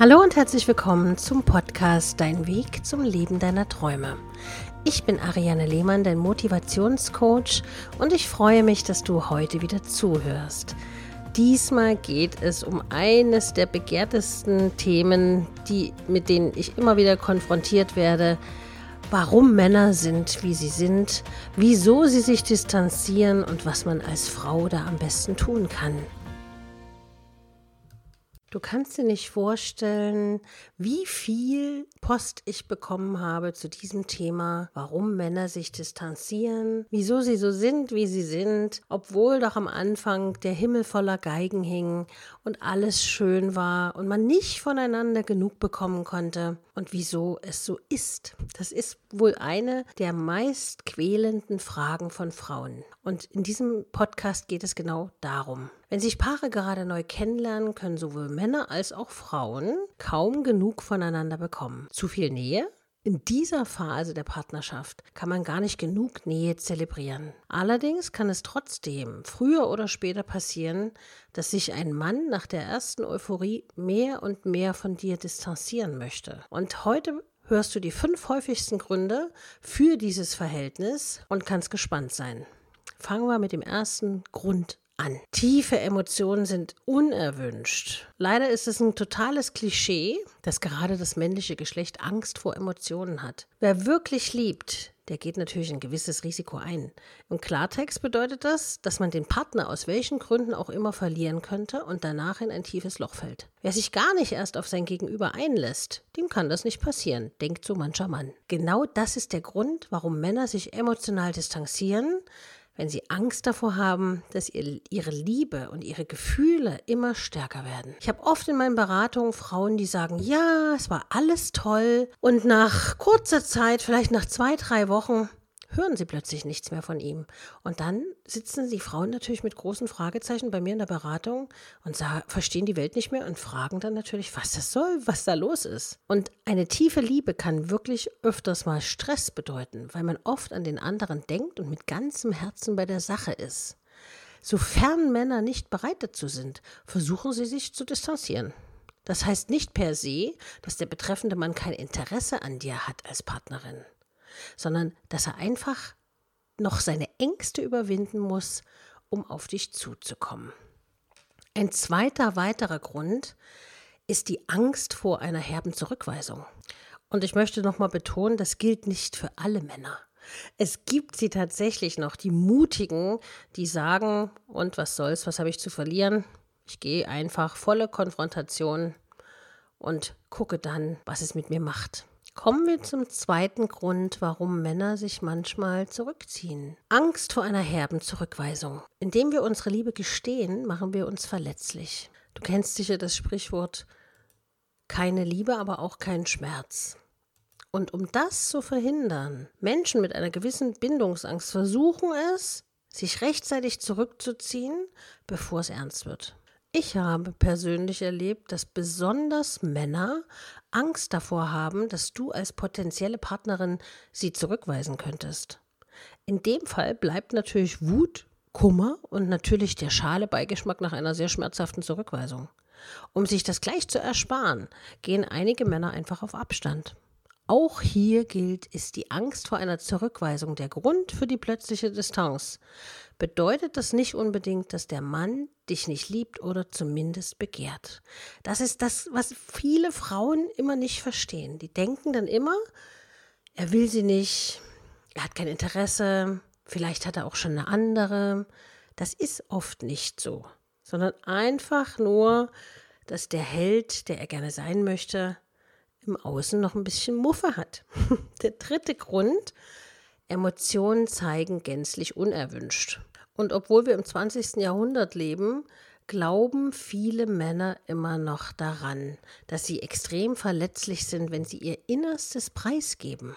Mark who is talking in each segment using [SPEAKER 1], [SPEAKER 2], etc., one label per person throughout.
[SPEAKER 1] Hallo und herzlich willkommen zum Podcast Dein Weg zum Leben deiner Träume. Ich bin Ariane Lehmann, dein Motivationscoach und ich freue mich, dass du heute wieder zuhörst. Diesmal geht es um eines der begehrtesten Themen, die, mit denen ich immer wieder konfrontiert werde. Warum Männer sind, wie sie sind, wieso sie sich distanzieren und was man als Frau da am besten tun kann. Du kannst dir nicht vorstellen, wie viel Post ich bekommen habe zu diesem Thema, warum Männer sich distanzieren, wieso sie so sind, wie sie sind, obwohl doch am Anfang der Himmel voller Geigen hing und alles schön war und man nicht voneinander genug bekommen konnte und wieso es so ist. Das ist wohl eine der meist quälenden Fragen von Frauen. Und in diesem Podcast geht es genau darum. Wenn sich Paare gerade neu kennenlernen, können sowohl Männer als auch Frauen kaum genug voneinander bekommen. Zu viel Nähe? In dieser Phase der Partnerschaft kann man gar nicht genug Nähe zelebrieren. Allerdings kann es trotzdem früher oder später passieren, dass sich ein Mann nach der ersten Euphorie mehr und mehr von dir distanzieren möchte. Und heute hörst du die fünf häufigsten Gründe für dieses Verhältnis und kannst gespannt sein. Fangen wir mit dem ersten Grund an. Tiefe Emotionen sind unerwünscht. Leider ist es ein totales Klischee, dass gerade das männliche Geschlecht Angst vor Emotionen hat. Wer wirklich liebt, der geht natürlich ein gewisses Risiko ein. Im Klartext bedeutet das, dass man den Partner aus welchen Gründen auch immer verlieren könnte und danach in ein tiefes Loch fällt. Wer sich gar nicht erst auf sein Gegenüber einlässt, dem kann das nicht passieren, denkt so mancher Mann. Genau das ist der Grund, warum Männer sich emotional distanzieren, wenn sie Angst davor haben, dass ihr, ihre Liebe und ihre Gefühle immer stärker werden. Ich habe oft in meinen Beratungen Frauen, die sagen, ja, es war alles toll und nach kurzer Zeit, vielleicht nach zwei, drei Wochen, hören sie plötzlich nichts mehr von ihm. Und dann sitzen die Frauen natürlich mit großen Fragezeichen bei mir in der Beratung und verstehen die Welt nicht mehr und fragen dann natürlich, was das soll, was da los ist. Und eine tiefe Liebe kann wirklich öfters mal Stress bedeuten, weil man oft an den anderen denkt und mit ganzem Herzen bei der Sache ist. Sofern Männer nicht bereit dazu sind, versuchen sie sich zu distanzieren. Das heißt nicht per se, dass der betreffende Mann kein Interesse an dir hat als Partnerin sondern dass er einfach noch seine Ängste überwinden muss, um auf dich zuzukommen. Ein zweiter weiterer Grund ist die Angst vor einer herben Zurückweisung. Und ich möchte nochmal betonen, das gilt nicht für alle Männer. Es gibt sie tatsächlich noch, die Mutigen, die sagen, und was soll's, was habe ich zu verlieren? Ich gehe einfach volle Konfrontation und gucke dann, was es mit mir macht. Kommen wir zum zweiten Grund, warum Männer sich manchmal zurückziehen. Angst vor einer herben Zurückweisung. Indem wir unsere Liebe gestehen, machen wir uns verletzlich. Du kennst sicher das Sprichwort keine Liebe, aber auch kein Schmerz. Und um das zu verhindern, Menschen mit einer gewissen Bindungsangst versuchen es, sich rechtzeitig zurückzuziehen, bevor es ernst wird. Ich habe persönlich erlebt, dass besonders Männer Angst davor haben, dass du als potenzielle Partnerin sie zurückweisen könntest. In dem Fall bleibt natürlich Wut, Kummer und natürlich der schale Beigeschmack nach einer sehr schmerzhaften Zurückweisung. Um sich das gleich zu ersparen, gehen einige Männer einfach auf Abstand. Auch hier gilt, ist die Angst vor einer Zurückweisung der Grund für die plötzliche Distanz. Bedeutet das nicht unbedingt, dass der Mann dich nicht liebt oder zumindest begehrt. Das ist das, was viele Frauen immer nicht verstehen. Die denken dann immer, er will sie nicht, er hat kein Interesse, vielleicht hat er auch schon eine andere. Das ist oft nicht so, sondern einfach nur, dass der Held, der er gerne sein möchte, im Außen noch ein bisschen Muffe hat. Der dritte Grund, Emotionen zeigen gänzlich unerwünscht. Und obwohl wir im 20. Jahrhundert leben, glauben viele Männer immer noch daran, dass sie extrem verletzlich sind, wenn sie ihr Innerstes preisgeben.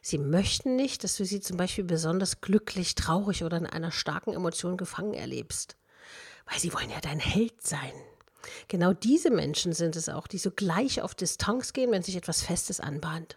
[SPEAKER 1] Sie möchten nicht, dass du sie zum Beispiel besonders glücklich, traurig oder in einer starken Emotion gefangen erlebst, weil sie wollen ja dein Held sein. Genau diese Menschen sind es auch, die so gleich auf Distanz gehen, wenn sich etwas Festes anbahnt.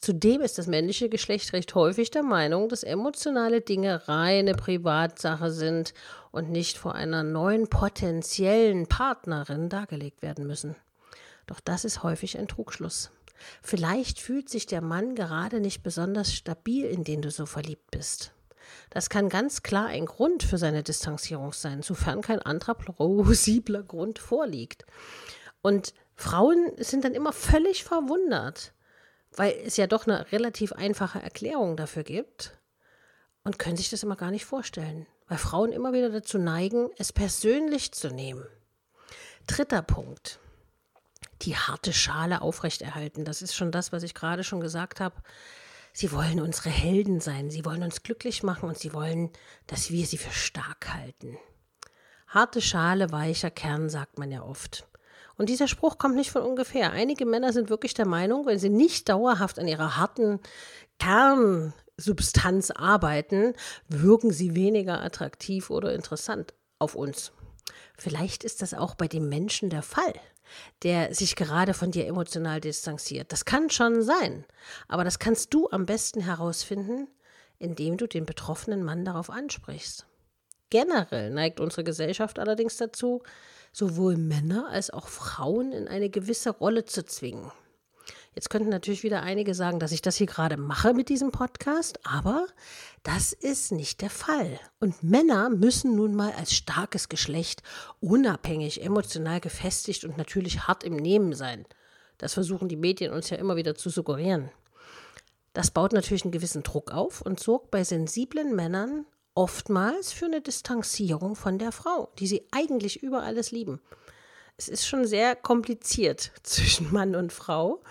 [SPEAKER 1] Zudem ist das männliche Geschlecht recht häufig der Meinung, dass emotionale Dinge reine Privatsache sind und nicht vor einer neuen potenziellen Partnerin dargelegt werden müssen. Doch das ist häufig ein Trugschluss. Vielleicht fühlt sich der Mann gerade nicht besonders stabil, in den du so verliebt bist. Das kann ganz klar ein Grund für seine Distanzierung sein, sofern kein anderer plausibler Grund vorliegt. Und Frauen sind dann immer völlig verwundert, weil es ja doch eine relativ einfache Erklärung dafür gibt und können sich das immer gar nicht vorstellen, weil Frauen immer wieder dazu neigen, es persönlich zu nehmen. Dritter Punkt. Die harte Schale aufrechterhalten. Das ist schon das, was ich gerade schon gesagt habe. Sie wollen unsere Helden sein, sie wollen uns glücklich machen und sie wollen, dass wir sie für stark halten. Harte Schale, weicher Kern, sagt man ja oft. Und dieser Spruch kommt nicht von ungefähr. Einige Männer sind wirklich der Meinung, wenn sie nicht dauerhaft an ihrer harten Kernsubstanz arbeiten, wirken sie weniger attraktiv oder interessant auf uns. Vielleicht ist das auch bei dem Menschen der Fall der sich gerade von dir emotional distanziert. Das kann schon sein, aber das kannst du am besten herausfinden, indem du den betroffenen Mann darauf ansprichst. Generell neigt unsere Gesellschaft allerdings dazu, sowohl Männer als auch Frauen in eine gewisse Rolle zu zwingen. Jetzt könnten natürlich wieder einige sagen, dass ich das hier gerade mache mit diesem Podcast, aber das ist nicht der Fall. Und Männer müssen nun mal als starkes Geschlecht unabhängig, emotional gefestigt und natürlich hart im Nehmen sein. Das versuchen die Medien uns ja immer wieder zu suggerieren. Das baut natürlich einen gewissen Druck auf und sorgt bei sensiblen Männern oftmals für eine Distanzierung von der Frau, die sie eigentlich über alles lieben. Es ist schon sehr kompliziert zwischen Mann und Frau.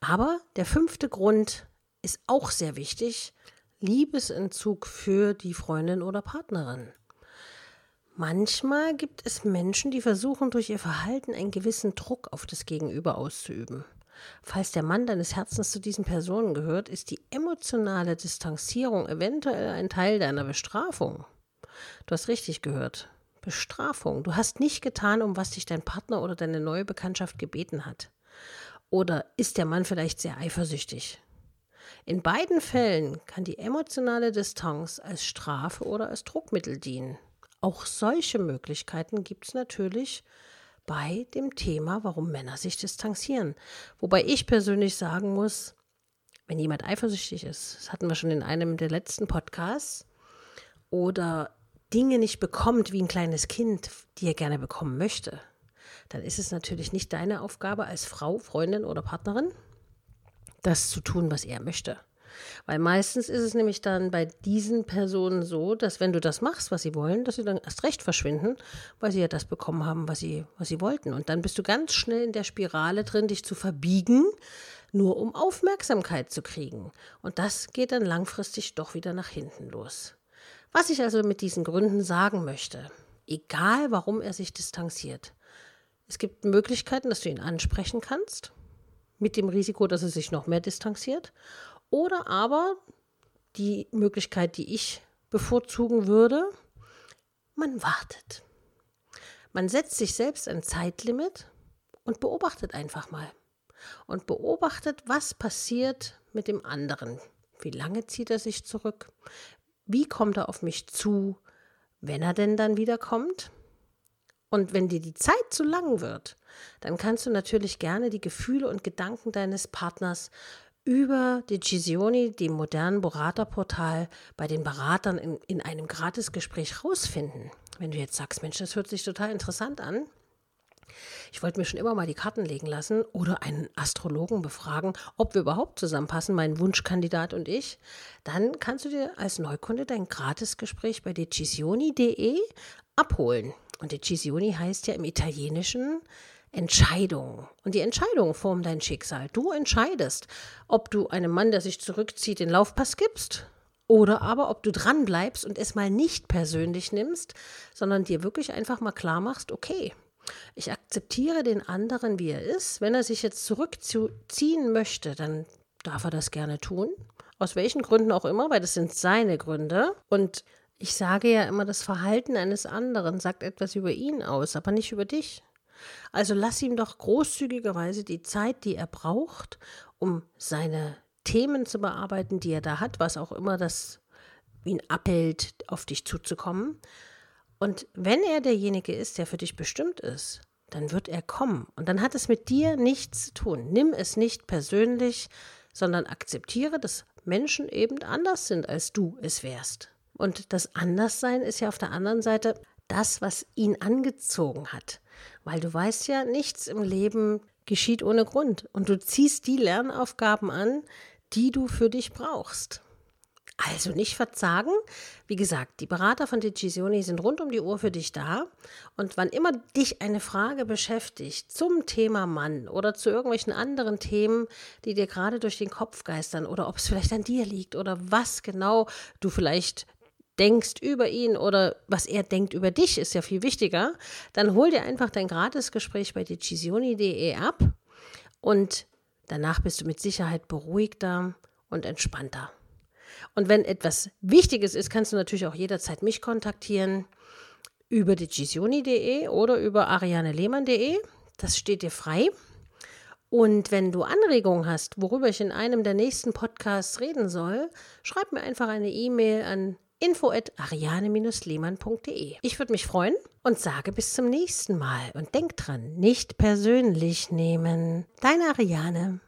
[SPEAKER 1] Aber der fünfte Grund ist auch sehr wichtig. Liebesentzug für die Freundin oder Partnerin. Manchmal gibt es Menschen, die versuchen durch ihr Verhalten einen gewissen Druck auf das Gegenüber auszuüben. Falls der Mann deines Herzens zu diesen Personen gehört, ist die emotionale Distanzierung eventuell ein Teil deiner Bestrafung. Du hast richtig gehört. Bestrafung. Du hast nicht getan, um was dich dein Partner oder deine neue Bekanntschaft gebeten hat. Oder ist der Mann vielleicht sehr eifersüchtig? In beiden Fällen kann die emotionale Distanz als Strafe oder als Druckmittel dienen. Auch solche Möglichkeiten gibt es natürlich bei dem Thema, warum Männer sich distanzieren. Wobei ich persönlich sagen muss, wenn jemand eifersüchtig ist, das hatten wir schon in einem der letzten Podcasts, oder Dinge nicht bekommt wie ein kleines Kind, die er gerne bekommen möchte, dann ist es natürlich nicht deine Aufgabe als Frau, Freundin oder Partnerin, das zu tun, was er möchte. Weil meistens ist es nämlich dann bei diesen Personen so, dass wenn du das machst, was sie wollen, dass sie dann erst recht verschwinden, weil sie ja das bekommen haben, was sie, was sie wollten. Und dann bist du ganz schnell in der Spirale drin, dich zu verbiegen, nur um Aufmerksamkeit zu kriegen. Und das geht dann langfristig doch wieder nach hinten los. Was ich also mit diesen Gründen sagen möchte, egal warum er sich distanziert, es gibt Möglichkeiten, dass du ihn ansprechen kannst, mit dem Risiko, dass er sich noch mehr distanziert, oder aber die Möglichkeit, die ich bevorzugen würde, man wartet. Man setzt sich selbst ein Zeitlimit und beobachtet einfach mal. Und beobachtet, was passiert mit dem anderen. Wie lange zieht er sich zurück? Wie kommt er auf mich zu, wenn er denn dann wiederkommt? Und wenn dir die Zeit zu lang wird, dann kannst du natürlich gerne die Gefühle und Gedanken deines Partners über Decisioni, dem modernen Beraterportal, bei den Beratern in, in einem Gratisgespräch rausfinden. Wenn du jetzt sagst, Mensch, das hört sich total interessant an, ich wollte mir schon immer mal die Karten legen lassen oder einen Astrologen befragen, ob wir überhaupt zusammenpassen, mein Wunschkandidat und ich. Dann kannst du dir als Neukunde dein Gratisgespräch bei decisioni.de abholen. Und Decisioni heißt ja im Italienischen Entscheidung. Und die Entscheidung formt dein Schicksal. Du entscheidest, ob du einem Mann, der sich zurückzieht, den Laufpass gibst oder aber ob du dran bleibst und es mal nicht persönlich nimmst, sondern dir wirklich einfach mal klar machst, okay, ich akzeptiere den anderen, wie er ist. Wenn er sich jetzt zurückziehen möchte, dann darf er das gerne tun. Aus welchen Gründen auch immer, weil das sind seine Gründe. Und ich sage ja immer, das Verhalten eines anderen sagt etwas über ihn aus, aber nicht über dich. Also lass ihm doch großzügigerweise die Zeit, die er braucht, um seine Themen zu bearbeiten, die er da hat, was auch immer das ihn abhält, auf dich zuzukommen. Und wenn er derjenige ist, der für dich bestimmt ist, dann wird er kommen. Und dann hat es mit dir nichts zu tun. Nimm es nicht persönlich, sondern akzeptiere, dass Menschen eben anders sind, als du es wärst. Und das Anderssein ist ja auf der anderen Seite das, was ihn angezogen hat. Weil du weißt ja, nichts im Leben geschieht ohne Grund. Und du ziehst die Lernaufgaben an, die du für dich brauchst. Also nicht verzagen. Wie gesagt, die Berater von Decisioni sind rund um die Uhr für dich da. Und wann immer dich eine Frage beschäftigt zum Thema Mann oder zu irgendwelchen anderen Themen, die dir gerade durch den Kopf geistern oder ob es vielleicht an dir liegt oder was genau du vielleicht denkst über ihn oder was er denkt über dich, ist ja viel wichtiger, dann hol dir einfach dein Gratisgespräch bei decisioni.de ab und danach bist du mit Sicherheit beruhigter und entspannter. Und wenn etwas Wichtiges ist, kannst du natürlich auch jederzeit mich kontaktieren über decisioni.de oder über arianelehmann.de. Das steht dir frei. Und wenn du Anregungen hast, worüber ich in einem der nächsten Podcasts reden soll, schreib mir einfach eine E-Mail an info@ariane-lehmann.de. Ich würde mich freuen und sage bis zum nächsten Mal und denk dran, nicht persönlich nehmen. Deine Ariane.